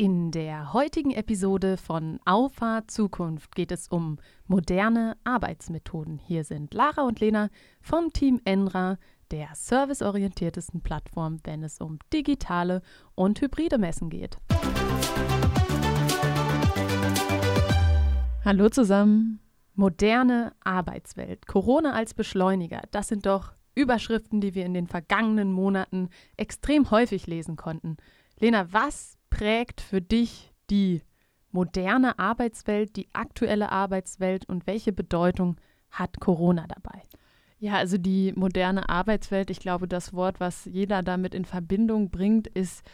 In der heutigen Episode von Auffahrt Zukunft geht es um moderne Arbeitsmethoden. Hier sind Lara und Lena vom Team Enra, der serviceorientiertesten Plattform, wenn es um digitale und hybride Messen geht. Hallo zusammen. Moderne Arbeitswelt, Corona als Beschleuniger, das sind doch Überschriften, die wir in den vergangenen Monaten extrem häufig lesen konnten. Lena, was prägt für dich die moderne Arbeitswelt, die aktuelle Arbeitswelt und welche Bedeutung hat Corona dabei? Ja, also die moderne Arbeitswelt, ich glaube, das Wort, was jeder damit in Verbindung bringt, ist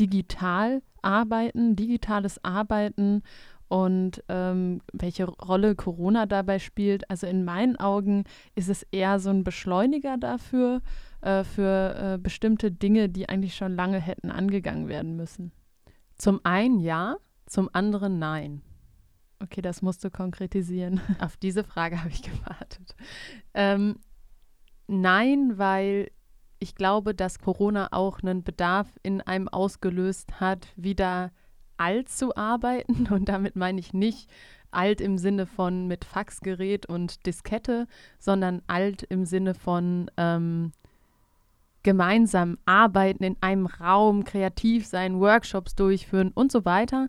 digital arbeiten, digitales Arbeiten und ähm, welche Rolle Corona dabei spielt. Also in meinen Augen ist es eher so ein Beschleuniger dafür, äh, für äh, bestimmte Dinge, die eigentlich schon lange hätten angegangen werden müssen. Zum einen ja, zum anderen nein. Okay, das musst du konkretisieren. Auf diese Frage habe ich gewartet. Ähm, nein, weil ich glaube, dass Corona auch einen Bedarf in einem ausgelöst hat, wieder alt zu arbeiten. Und damit meine ich nicht alt im Sinne von mit Faxgerät und Diskette, sondern alt im Sinne von ähm, gemeinsam arbeiten in einem Raum, kreativ sein, Workshops durchführen und so weiter,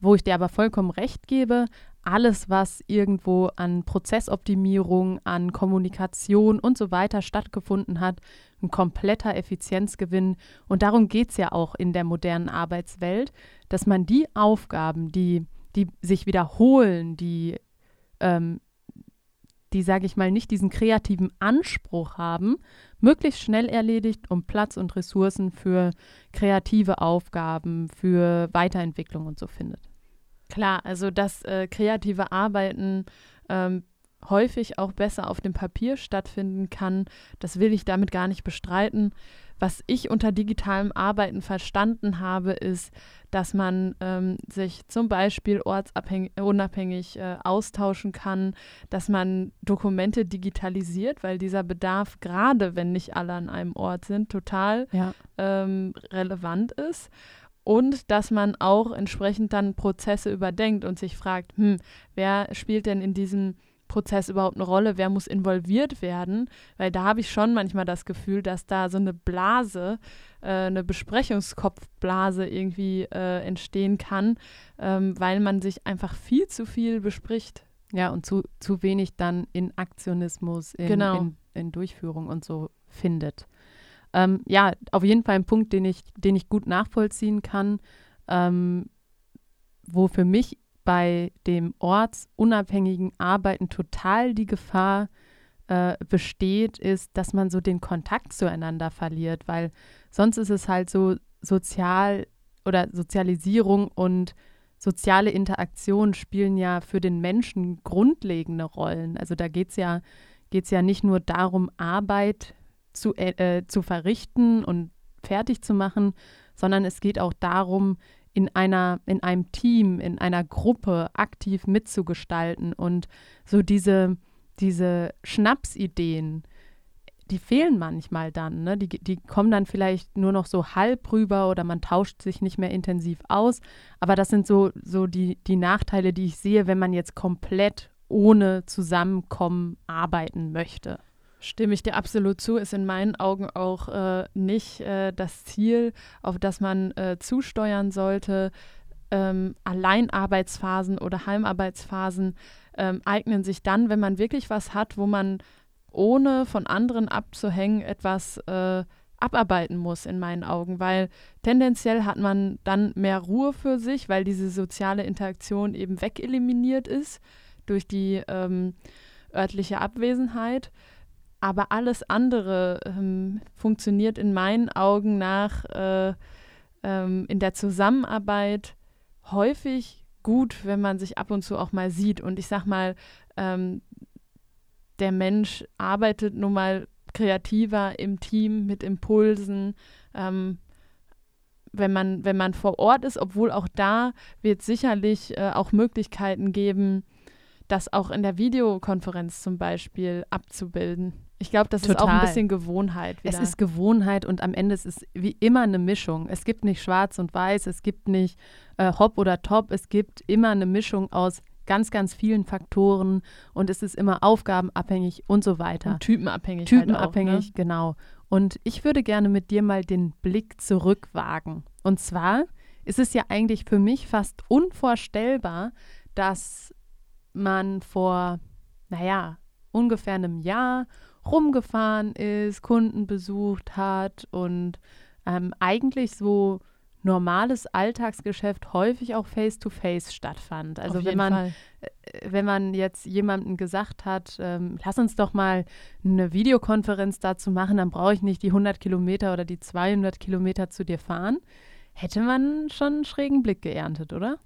wo ich dir aber vollkommen recht gebe, alles, was irgendwo an Prozessoptimierung, an Kommunikation und so weiter stattgefunden hat, ein kompletter Effizienzgewinn. Und darum geht es ja auch in der modernen Arbeitswelt, dass man die Aufgaben, die, die sich wiederholen, die ähm, die, sage ich mal, nicht diesen kreativen Anspruch haben, möglichst schnell erledigt, um Platz und Ressourcen für kreative Aufgaben, für Weiterentwicklung und so findet. Klar, also das äh, kreative Arbeiten ähm, häufig auch besser auf dem Papier stattfinden kann, das will ich damit gar nicht bestreiten. Was ich unter digitalem Arbeiten verstanden habe, ist, dass man ähm, sich zum Beispiel ortsunabhängig äh, austauschen kann, dass man Dokumente digitalisiert, weil dieser Bedarf, gerade wenn nicht alle an einem Ort sind, total ja. ähm, relevant ist und dass man auch entsprechend dann Prozesse überdenkt und sich fragt, hm, wer spielt denn in diesem Prozess überhaupt eine Rolle, wer muss involviert werden, weil da habe ich schon manchmal das Gefühl, dass da so eine Blase, äh, eine Besprechungskopfblase irgendwie äh, entstehen kann, ähm, weil man sich einfach viel zu viel bespricht. Ja, und zu, zu wenig dann in Aktionismus, in, genau. in, in Durchführung und so findet. Ähm, ja, auf jeden Fall ein Punkt, den ich, den ich gut nachvollziehen kann, ähm, wo für mich bei dem ortsunabhängigen Arbeiten total die Gefahr äh, besteht, ist, dass man so den Kontakt zueinander verliert, weil sonst ist es halt so sozial oder Sozialisierung und soziale Interaktion spielen ja für den Menschen grundlegende Rollen. Also da geht es ja, geht's ja nicht nur darum, Arbeit zu, äh, zu verrichten und fertig zu machen, sondern es geht auch darum, in einer, in einem Team, in einer Gruppe aktiv mitzugestalten und so diese, diese Schnapsideen, die fehlen manchmal dann. Ne? Die, die kommen dann vielleicht nur noch so halb rüber oder man tauscht sich nicht mehr intensiv aus. Aber das sind so, so die, die Nachteile, die ich sehe, wenn man jetzt komplett ohne Zusammenkommen arbeiten möchte. Stimme ich dir absolut zu, ist in meinen Augen auch äh, nicht äh, das Ziel, auf das man äh, zusteuern sollte. Ähm, Alleinarbeitsphasen oder Heimarbeitsphasen ähm, eignen sich dann, wenn man wirklich was hat, wo man ohne von anderen abzuhängen etwas äh, abarbeiten muss, in meinen Augen, weil tendenziell hat man dann mehr Ruhe für sich, weil diese soziale Interaktion eben wegeliminiert ist durch die ähm, örtliche Abwesenheit. Aber alles andere ähm, funktioniert in meinen Augen nach äh, ähm, in der Zusammenarbeit häufig gut, wenn man sich ab und zu auch mal sieht. Und ich sag mal, ähm, der Mensch arbeitet nun mal kreativer im Team mit Impulsen. Ähm, wenn man, wenn man vor Ort ist, obwohl auch da wird sicherlich äh, auch Möglichkeiten geben, das auch in der Videokonferenz zum Beispiel abzubilden. Ich glaube, das Total. ist auch ein bisschen Gewohnheit. Wieder. Es ist Gewohnheit und am Ende ist es wie immer eine Mischung. Es gibt nicht schwarz und weiß, es gibt nicht äh, hopp oder top, es gibt immer eine Mischung aus ganz, ganz vielen Faktoren und es ist immer aufgabenabhängig und so weiter. Und typenabhängig. Typenabhängig, halt auch, ne? genau. Und ich würde gerne mit dir mal den Blick zurückwagen. Und zwar ist es ja eigentlich für mich fast unvorstellbar, dass man vor, naja, ungefähr einem Jahr rumgefahren ist, Kunden besucht hat und ähm, eigentlich so normales Alltagsgeschäft häufig auch face-to-face -face stattfand. Also wenn man, Fall. Äh, wenn man jetzt jemandem gesagt hat, ähm, lass uns doch mal eine Videokonferenz dazu machen, dann brauche ich nicht die 100 Kilometer oder die 200 Kilometer zu dir fahren, hätte man schon einen schrägen Blick geerntet, oder?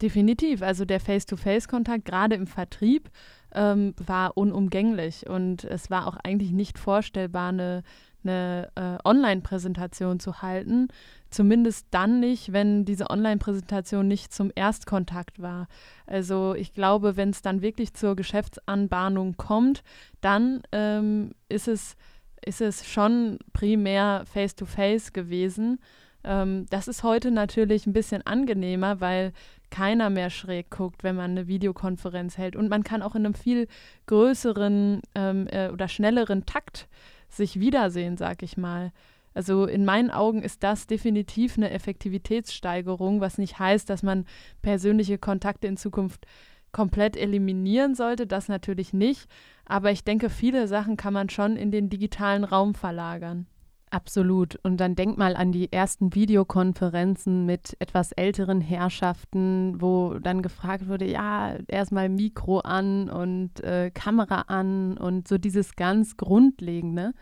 Definitiv. Also der Face-to-Face-Kontakt, gerade im Vertrieb, ähm, war unumgänglich und es war auch eigentlich nicht vorstellbar, eine, eine äh, Online-Präsentation zu halten. Zumindest dann nicht, wenn diese Online-Präsentation nicht zum Erstkontakt war. Also ich glaube, wenn es dann wirklich zur Geschäftsanbahnung kommt, dann ähm, ist, es, ist es schon primär Face-to-Face -face gewesen. Ähm, das ist heute natürlich ein bisschen angenehmer, weil keiner mehr schräg guckt, wenn man eine Videokonferenz hält. Und man kann auch in einem viel größeren ähm, äh, oder schnelleren Takt sich wiedersehen, sag ich mal. Also in meinen Augen ist das definitiv eine Effektivitätssteigerung, was nicht heißt, dass man persönliche Kontakte in Zukunft komplett eliminieren sollte, das natürlich nicht. Aber ich denke, viele Sachen kann man schon in den digitalen Raum verlagern. Absolut. Und dann denk mal an die ersten Videokonferenzen mit etwas älteren Herrschaften, wo dann gefragt wurde, ja, erstmal Mikro an und äh, Kamera an und so dieses ganz Grundlegende.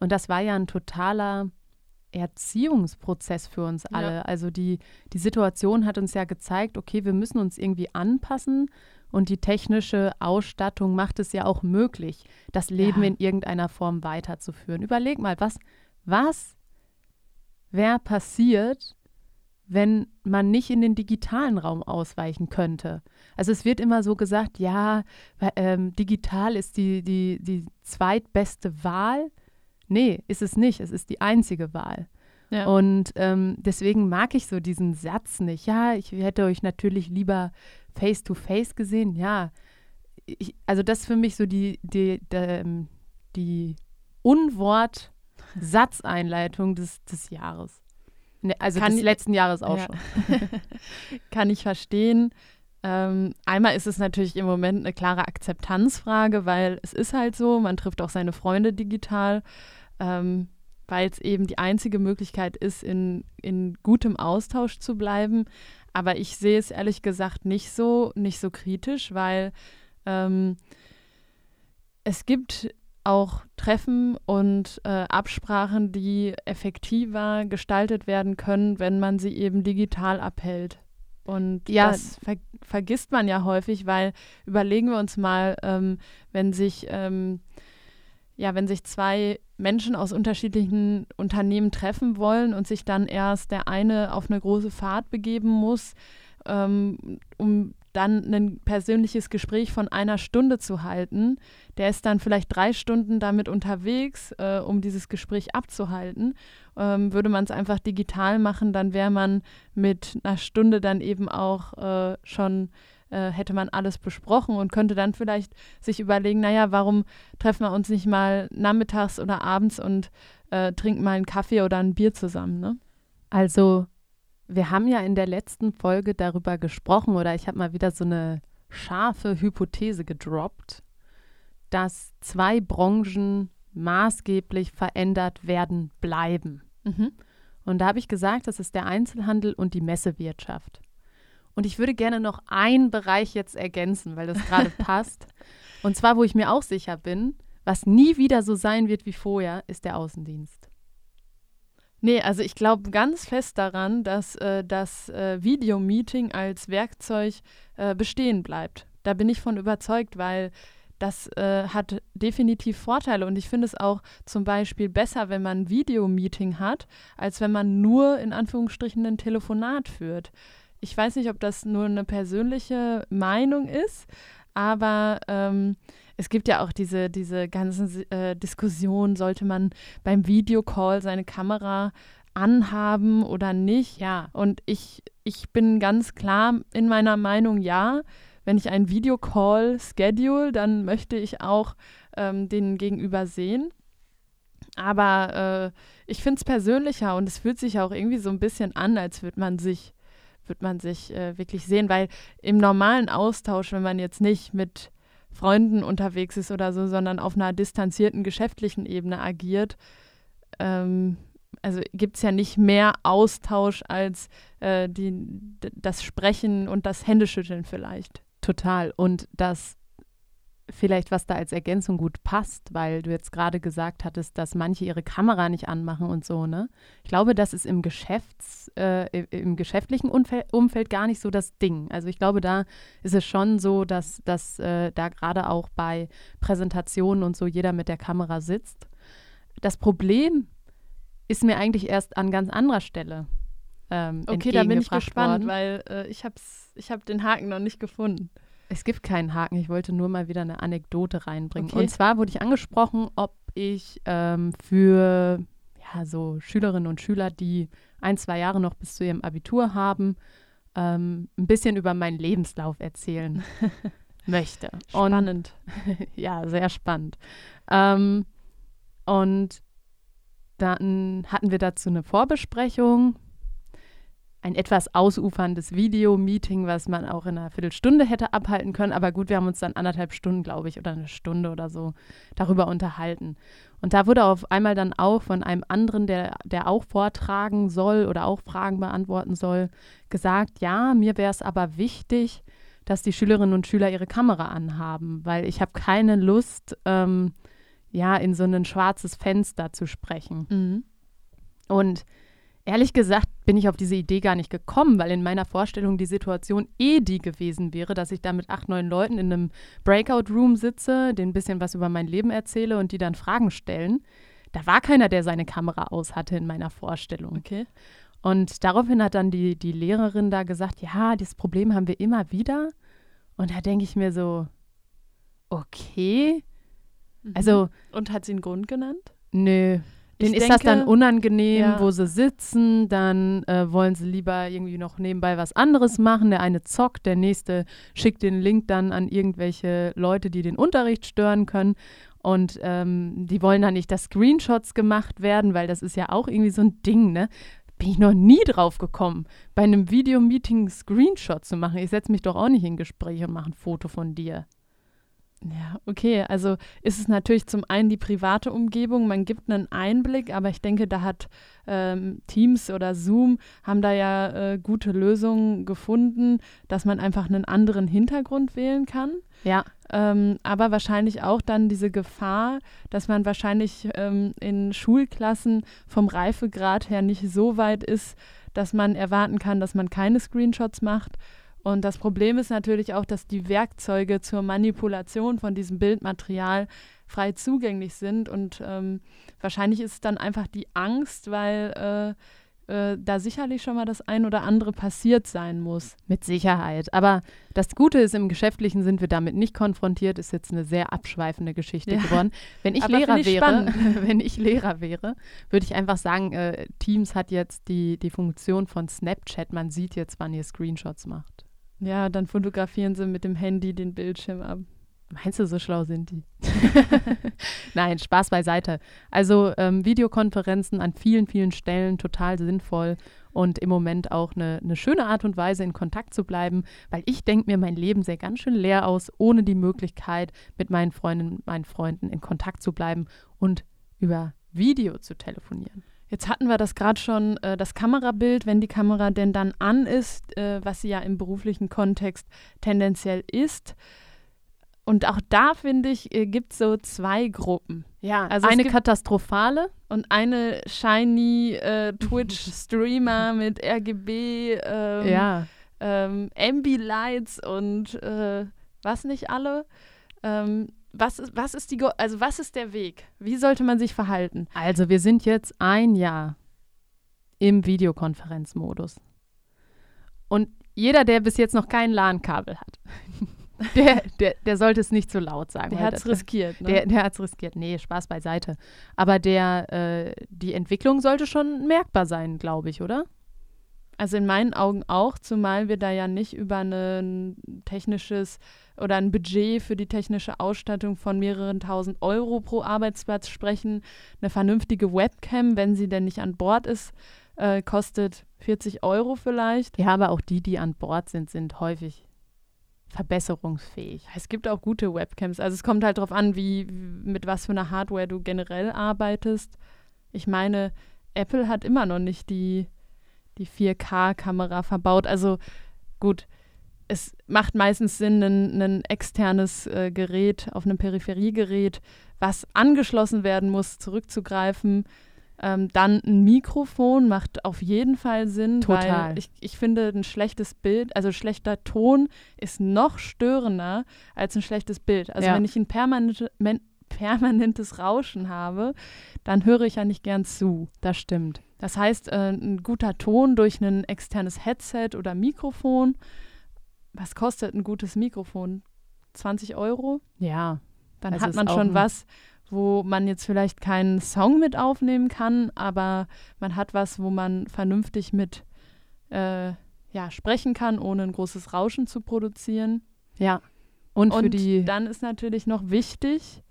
Und das war ja ein totaler Erziehungsprozess für uns alle. Ja. Also die, die Situation hat uns ja gezeigt, okay, wir müssen uns irgendwie anpassen und die technische Ausstattung macht es ja auch möglich, das Leben ja. in irgendeiner Form weiterzuführen. Überleg mal, was was wäre passiert, wenn man nicht in den digitalen Raum ausweichen könnte? Also es wird immer so gesagt, ja, ähm, digital ist die, die, die zweitbeste Wahl. Nee, ist es nicht. Es ist die einzige Wahl. Ja. Und ähm, deswegen mag ich so diesen Satz nicht. Ja, ich hätte euch natürlich lieber face-to-face -face gesehen. Ja, ich, also das ist für mich so die, die, die, ähm, die Unwort- Satzeinleitung des, des Jahres. Ne, also Kann des letzten Jahres auch ja. schon. Kann ich verstehen. Ähm, einmal ist es natürlich im Moment eine klare Akzeptanzfrage, weil es ist halt so, man trifft auch seine Freunde digital, ähm, weil es eben die einzige Möglichkeit ist, in, in gutem Austausch zu bleiben. Aber ich sehe es ehrlich gesagt nicht so, nicht so kritisch, weil ähm, es gibt auch Treffen und äh, Absprachen, die effektiver gestaltet werden können, wenn man sie eben digital abhält. Und ja. das ver vergisst man ja häufig, weil überlegen wir uns mal, ähm, wenn sich ähm, ja, wenn sich zwei Menschen aus unterschiedlichen Unternehmen treffen wollen und sich dann erst der eine auf eine große Fahrt begeben muss, ähm, um dann ein persönliches Gespräch von einer Stunde zu halten. Der ist dann vielleicht drei Stunden damit unterwegs, äh, um dieses Gespräch abzuhalten. Ähm, würde man es einfach digital machen, dann wäre man mit einer Stunde dann eben auch äh, schon äh, hätte man alles besprochen und könnte dann vielleicht sich überlegen, naja, warum treffen wir uns nicht mal nachmittags oder abends und äh, trinken mal einen Kaffee oder ein Bier zusammen, ne? Also wir haben ja in der letzten Folge darüber gesprochen oder ich habe mal wieder so eine scharfe Hypothese gedroppt, dass zwei Branchen maßgeblich verändert werden bleiben. Mhm. Und da habe ich gesagt, das ist der Einzelhandel und die Messewirtschaft. Und ich würde gerne noch einen Bereich jetzt ergänzen, weil das gerade passt. Und zwar, wo ich mir auch sicher bin, was nie wieder so sein wird wie vorher, ist der Außendienst. Nee, also ich glaube ganz fest daran, dass äh, das äh, Videomeeting als Werkzeug äh, bestehen bleibt. Da bin ich von überzeugt, weil das äh, hat definitiv Vorteile und ich finde es auch zum Beispiel besser, wenn man ein Videomeeting hat, als wenn man nur in Anführungsstrichen ein Telefonat führt. Ich weiß nicht, ob das nur eine persönliche Meinung ist, aber ähm, es gibt ja auch diese, diese ganzen äh, Diskussionen, sollte man beim Videocall seine Kamera anhaben oder nicht. Ja. Und ich, ich bin ganz klar in meiner Meinung, ja. Wenn ich einen Videocall schedule, dann möchte ich auch ähm, den Gegenüber sehen. Aber äh, ich finde es persönlicher und es fühlt sich auch irgendwie so ein bisschen an, als würde man sich, wird man sich äh, wirklich sehen, weil im normalen Austausch, wenn man jetzt nicht mit Freunden unterwegs ist oder so, sondern auf einer distanzierten geschäftlichen Ebene agiert, ähm, also gibt es ja nicht mehr Austausch als äh, die, das Sprechen und das Händeschütteln vielleicht. Total. Und das vielleicht, was da als Ergänzung gut passt, weil du jetzt gerade gesagt hattest, dass manche ihre Kamera nicht anmachen und so, ne? Ich glaube, das ist im Geschäfts, äh, im geschäftlichen Umfeld, Umfeld, gar nicht so das Ding. Also ich glaube, da ist es schon so, dass, dass äh, da gerade auch bei Präsentationen und so jeder mit der Kamera sitzt. Das Problem ist mir eigentlich erst an ganz anderer Stelle. Ähm, okay, da bin ich gespannt, worden. weil äh, ich habe ich hab den Haken noch nicht gefunden. Es gibt keinen Haken. Ich wollte nur mal wieder eine Anekdote reinbringen. Okay. Und zwar wurde ich angesprochen, ob ich ähm, für ja, so Schülerinnen und Schüler, die ein, zwei Jahre noch bis zu ihrem Abitur haben, ähm, ein bisschen über meinen Lebenslauf erzählen möchte. Spannend. Und, ja, sehr spannend. Ähm, und dann hatten wir dazu eine Vorbesprechung ein etwas ausuferndes Video-Meeting, was man auch in einer Viertelstunde hätte abhalten können. Aber gut, wir haben uns dann anderthalb Stunden, glaube ich, oder eine Stunde oder so darüber unterhalten. Und da wurde auf einmal dann auch von einem anderen, der, der auch vortragen soll oder auch Fragen beantworten soll, gesagt, ja, mir wäre es aber wichtig, dass die Schülerinnen und Schüler ihre Kamera anhaben, weil ich habe keine Lust, ähm, ja, in so ein schwarzes Fenster zu sprechen. Mhm. Und Ehrlich gesagt bin ich auf diese Idee gar nicht gekommen, weil in meiner Vorstellung die Situation eh die gewesen wäre, dass ich da mit acht, neun Leuten in einem Breakout-Room sitze, denen ein bisschen was über mein Leben erzähle und die dann Fragen stellen. Da war keiner, der seine Kamera aus hatte in meiner Vorstellung. Okay. Und daraufhin hat dann die, die Lehrerin da gesagt, ja, das Problem haben wir immer wieder. Und da denke ich mir so, okay. Mhm. Also. Und hat sie einen Grund genannt? Nö, Denen ist denke, das dann unangenehm, ja. wo sie sitzen, dann äh, wollen sie lieber irgendwie noch nebenbei was anderes machen. Der eine zockt, der nächste schickt den Link dann an irgendwelche Leute, die den Unterricht stören können. Und ähm, die wollen dann nicht, dass Screenshots gemacht werden, weil das ist ja auch irgendwie so ein Ding, ne? Bin ich noch nie drauf gekommen, bei einem Videomeeting Screenshot zu machen. Ich setze mich doch auch nicht in Gespräch und mache ein Foto von dir. Ja, okay. Also ist es natürlich zum einen die private Umgebung, man gibt einen Einblick, aber ich denke, da hat ähm, Teams oder Zoom haben da ja äh, gute Lösungen gefunden, dass man einfach einen anderen Hintergrund wählen kann. Ja. Ähm, aber wahrscheinlich auch dann diese Gefahr, dass man wahrscheinlich ähm, in Schulklassen vom Reifegrad her nicht so weit ist, dass man erwarten kann, dass man keine Screenshots macht und das Problem ist natürlich auch, dass die Werkzeuge zur Manipulation von diesem Bildmaterial frei zugänglich sind. Und ähm, wahrscheinlich ist es dann einfach die Angst, weil äh, äh, da sicherlich schon mal das ein oder andere passiert sein muss. Mit Sicherheit. Aber das Gute ist, im Geschäftlichen sind wir damit nicht konfrontiert. Ist jetzt eine sehr abschweifende Geschichte ja. geworden. Wenn ich Lehrer ich wäre, wenn ich Lehrer wäre, würde ich einfach sagen, äh, Teams hat jetzt die, die Funktion von Snapchat. Man sieht jetzt, wann ihr Screenshots macht. Ja, dann fotografieren sie mit dem Handy den Bildschirm ab. Meinst du, so schlau sind die? Nein, Spaß beiseite. Also ähm, Videokonferenzen an vielen, vielen Stellen total sinnvoll und im Moment auch eine, eine schöne Art und Weise, in Kontakt zu bleiben, weil ich denke mir, mein Leben sähe ganz schön leer aus, ohne die Möglichkeit, mit meinen Freundinnen, meinen Freunden in Kontakt zu bleiben und über Video zu telefonieren. Jetzt hatten wir das gerade schon, äh, das Kamerabild, wenn die Kamera denn dann an ist, äh, was sie ja im beruflichen Kontext tendenziell ist. Und auch da, finde ich, äh, gibt es so zwei Gruppen. Ja, also eine katastrophale und eine shiny äh, Twitch-Streamer mit RGB, ähm, ja. ähm, Ambilights und äh, was nicht alle. Ähm, was ist, was ist die, also was ist der Weg? Wie sollte man sich verhalten? Also wir sind jetzt ein Jahr im Videokonferenzmodus. Und jeder, der bis jetzt noch kein LAN-Kabel hat, Der, der, der sollte es nicht zu laut sagen. Der hat es riskiert. Ne? Der, der hat es riskiert. Nee, Spaß beiseite. Aber der, äh, die Entwicklung sollte schon merkbar sein, glaube ich, oder? Also in meinen Augen auch, zumal wir da ja nicht über ein technisches oder ein Budget für die technische Ausstattung von mehreren tausend Euro pro Arbeitsplatz sprechen. Eine vernünftige Webcam, wenn sie denn nicht an Bord ist, äh, kostet 40 Euro vielleicht. Ja, aber auch die, die an Bord sind, sind häufig verbesserungsfähig. Es gibt auch gute Webcams. Also es kommt halt darauf an, wie, mit was für einer Hardware du generell arbeitest. Ich meine, Apple hat immer noch nicht die, die 4K-Kamera verbaut. Also gut, es macht meistens Sinn, ein, ein externes äh, Gerät auf einem Peripheriegerät, was angeschlossen werden muss, zurückzugreifen. Ähm, dann ein Mikrofon macht auf jeden Fall Sinn, Total. weil ich, ich finde, ein schlechtes Bild, also schlechter Ton ist noch störender als ein schlechtes Bild. Also ja. wenn ich ein permanente, permanentes Rauschen habe, dann höre ich ja nicht gern zu. Das stimmt. Das heißt, äh, ein guter Ton durch ein externes Headset oder Mikrofon. Was kostet ein gutes Mikrofon? 20 Euro? Ja. Dann also hat man schon was, wo man jetzt vielleicht keinen Song mit aufnehmen kann, aber man hat was, wo man vernünftig mit äh, ja, sprechen kann, ohne ein großes Rauschen zu produzieren. Ja. Und, Und für die dann ist natürlich noch wichtig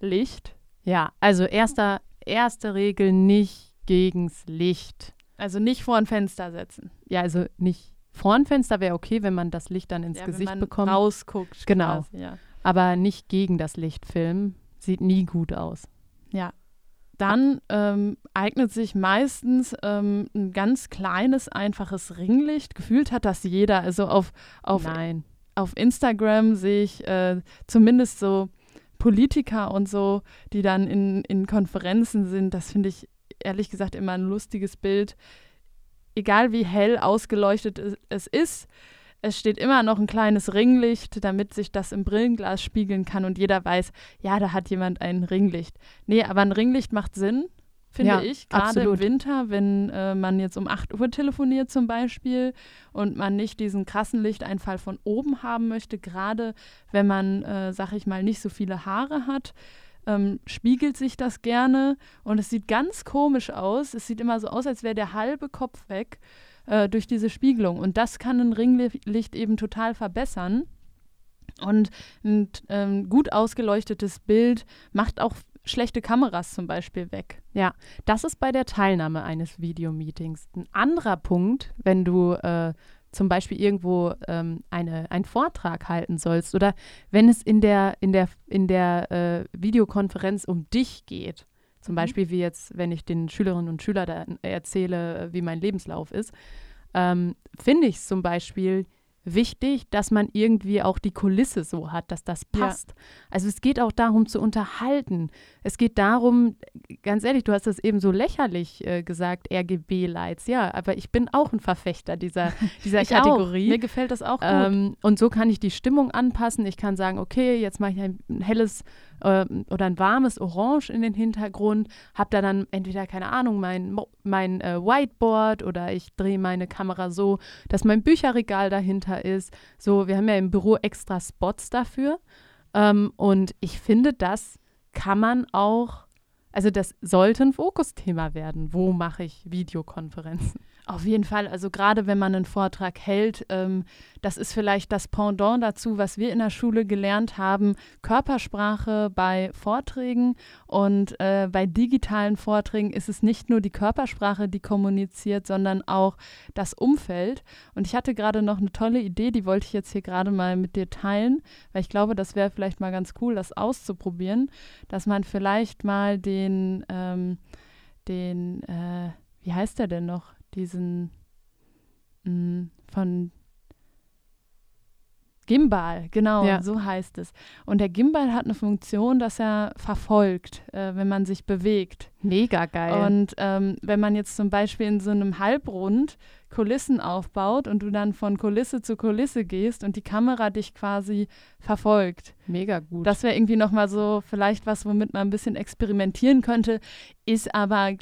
Licht. Ja, also erster, erste Regel nicht gegens Licht. Also nicht vor ein Fenster setzen. Ja, also nicht vor ein Fenster wäre okay, wenn man das Licht dann ins ja, Gesicht wenn man bekommt. Rausguckt. Genau. Quasi, ja. Aber nicht gegen das Licht filmen. Sieht nie gut aus. Ja. Dann ähm, eignet sich meistens ähm, ein ganz kleines, einfaches Ringlicht. Gefühlt hat das jeder. Also auf, auf, Nein. auf Instagram sehe ich äh, zumindest so Politiker und so, die dann in, in Konferenzen sind. Das finde ich ehrlich gesagt immer ein lustiges Bild. Egal wie hell ausgeleuchtet es ist, es steht immer noch ein kleines Ringlicht, damit sich das im Brillenglas spiegeln kann und jeder weiß, ja, da hat jemand ein Ringlicht. Nee, aber ein Ringlicht macht Sinn, finde ja, ich. Gerade im Winter, wenn äh, man jetzt um 8 Uhr telefoniert zum Beispiel und man nicht diesen krassen Lichteinfall von oben haben möchte, gerade wenn man, äh, sag ich mal, nicht so viele Haare hat. Ähm, spiegelt sich das gerne und es sieht ganz komisch aus. Es sieht immer so aus, als wäre der halbe Kopf weg äh, durch diese Spiegelung. Und das kann ein Ringlicht eben total verbessern. Und ein ähm, gut ausgeleuchtetes Bild macht auch schlechte Kameras zum Beispiel weg. Ja, das ist bei der Teilnahme eines Videomeetings. Ein anderer Punkt, wenn du äh, zum Beispiel irgendwo ähm, eine, einen Vortrag halten sollst oder wenn es in der, in der, in der äh, Videokonferenz um dich geht. Zum mhm. Beispiel wie jetzt, wenn ich den Schülerinnen und Schülern erzähle, wie mein Lebenslauf ist, ähm, finde ich es zum Beispiel wichtig, dass man irgendwie auch die Kulisse so hat, dass das passt. Ja. Also es geht auch darum zu unterhalten. Es geht darum, ganz ehrlich, du hast das eben so lächerlich äh, gesagt, RGB-Lights. Ja, aber ich bin auch ein Verfechter dieser, dieser Kategorie. Auch. Mir gefällt das auch gut. Ähm, und so kann ich die Stimmung anpassen. Ich kann sagen, okay, jetzt mache ich ein helles äh, oder ein warmes Orange in den Hintergrund, habe da dann entweder, keine Ahnung, mein, mein äh, Whiteboard oder ich drehe meine Kamera so, dass mein Bücherregal dahinter ist. So, wir haben ja im Büro extra Spots dafür. Ähm, und ich finde, das kann man auch, also das sollte ein Fokusthema werden. Wo mache ich Videokonferenzen? Auf jeden Fall. Also gerade wenn man einen Vortrag hält, ähm, das ist vielleicht das Pendant dazu, was wir in der Schule gelernt haben. Körpersprache bei Vorträgen und äh, bei digitalen Vorträgen ist es nicht nur die Körpersprache, die kommuniziert, sondern auch das Umfeld. Und ich hatte gerade noch eine tolle Idee, die wollte ich jetzt hier gerade mal mit dir teilen, weil ich glaube, das wäre vielleicht mal ganz cool, das auszuprobieren, dass man vielleicht mal den, ähm, den, äh, wie heißt der denn noch? Diesen mh, mm, von Gimbal, genau, ja. so heißt es. Und der Gimbal hat eine Funktion, dass er verfolgt, äh, wenn man sich bewegt. Mega geil. Und ähm, wenn man jetzt zum Beispiel in so einem Halbrund Kulissen aufbaut und du dann von Kulisse zu Kulisse gehst und die Kamera dich quasi verfolgt. Mega gut. Das wäre irgendwie nochmal so vielleicht was, womit man ein bisschen experimentieren könnte, ist aber,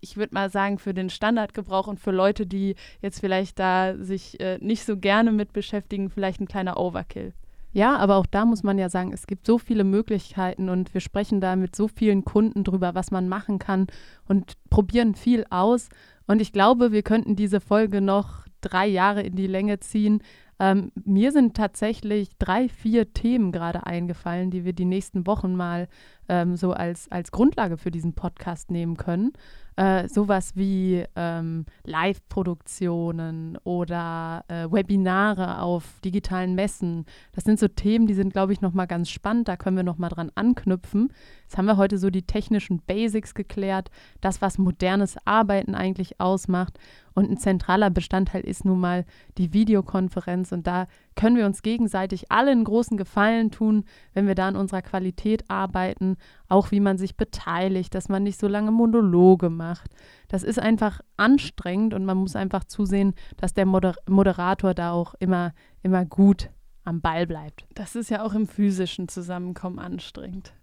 ich würde mal sagen, für den Standardgebrauch und für Leute, die jetzt vielleicht da sich äh, nicht so gerne mit beschäftigen, vielleicht ein kleiner Overkill. Ja, aber auch da muss man ja sagen, es gibt so viele Möglichkeiten und wir sprechen da mit so vielen Kunden drüber, was man machen kann und probieren viel aus. Und ich glaube, wir könnten diese Folge noch drei Jahre in die Länge ziehen. Ähm, mir sind tatsächlich drei, vier Themen gerade eingefallen, die wir die nächsten Wochen mal ähm, so als, als Grundlage für diesen Podcast nehmen können äh, sowas wie ähm, Live-Produktionen oder äh, Webinare auf digitalen Messen. Das sind so Themen, die sind, glaube ich, nochmal ganz spannend. Da können wir nochmal dran anknüpfen. Jetzt haben wir heute so die technischen Basics geklärt, das, was modernes Arbeiten eigentlich ausmacht. Und ein zentraler Bestandteil ist nun mal die Videokonferenz. Und da können wir uns gegenseitig alle einen großen Gefallen tun, wenn wir da an unserer Qualität arbeiten, auch wie man sich beteiligt, dass man nicht so lange Monologe macht. Das ist einfach anstrengend und man muss einfach zusehen, dass der Moder Moderator da auch immer, immer gut am Ball bleibt. Das ist ja auch im physischen Zusammenkommen anstrengend.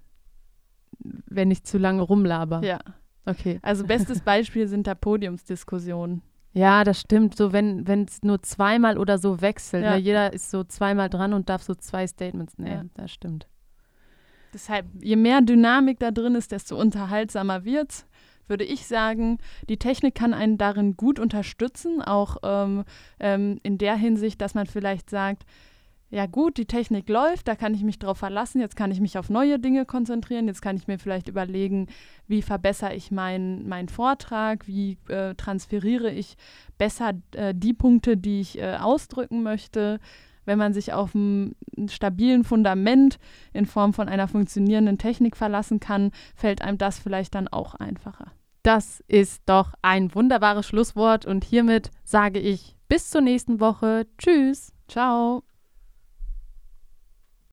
Wenn ich zu lange rumlaber. Ja. Okay. Also bestes Beispiel sind da Podiumsdiskussionen. Ja, das stimmt. So, wenn es nur zweimal oder so wechselt. Ja. Ne? Jeder ist so zweimal dran und darf so zwei Statements. Nee, ja. das stimmt. Deshalb, je mehr Dynamik da drin ist, desto unterhaltsamer wird's würde ich sagen, die Technik kann einen darin gut unterstützen, auch ähm, ähm, in der Hinsicht, dass man vielleicht sagt, ja gut, die Technik läuft, da kann ich mich drauf verlassen, jetzt kann ich mich auf neue Dinge konzentrieren, jetzt kann ich mir vielleicht überlegen, wie verbessere ich meinen mein Vortrag, wie äh, transferiere ich besser äh, die Punkte, die ich äh, ausdrücken möchte. Wenn man sich auf ein stabilen Fundament in Form von einer funktionierenden Technik verlassen kann, fällt einem das vielleicht dann auch einfacher. Das ist doch ein wunderbares Schlusswort und hiermit sage ich bis zur nächsten Woche. Tschüss. Ciao.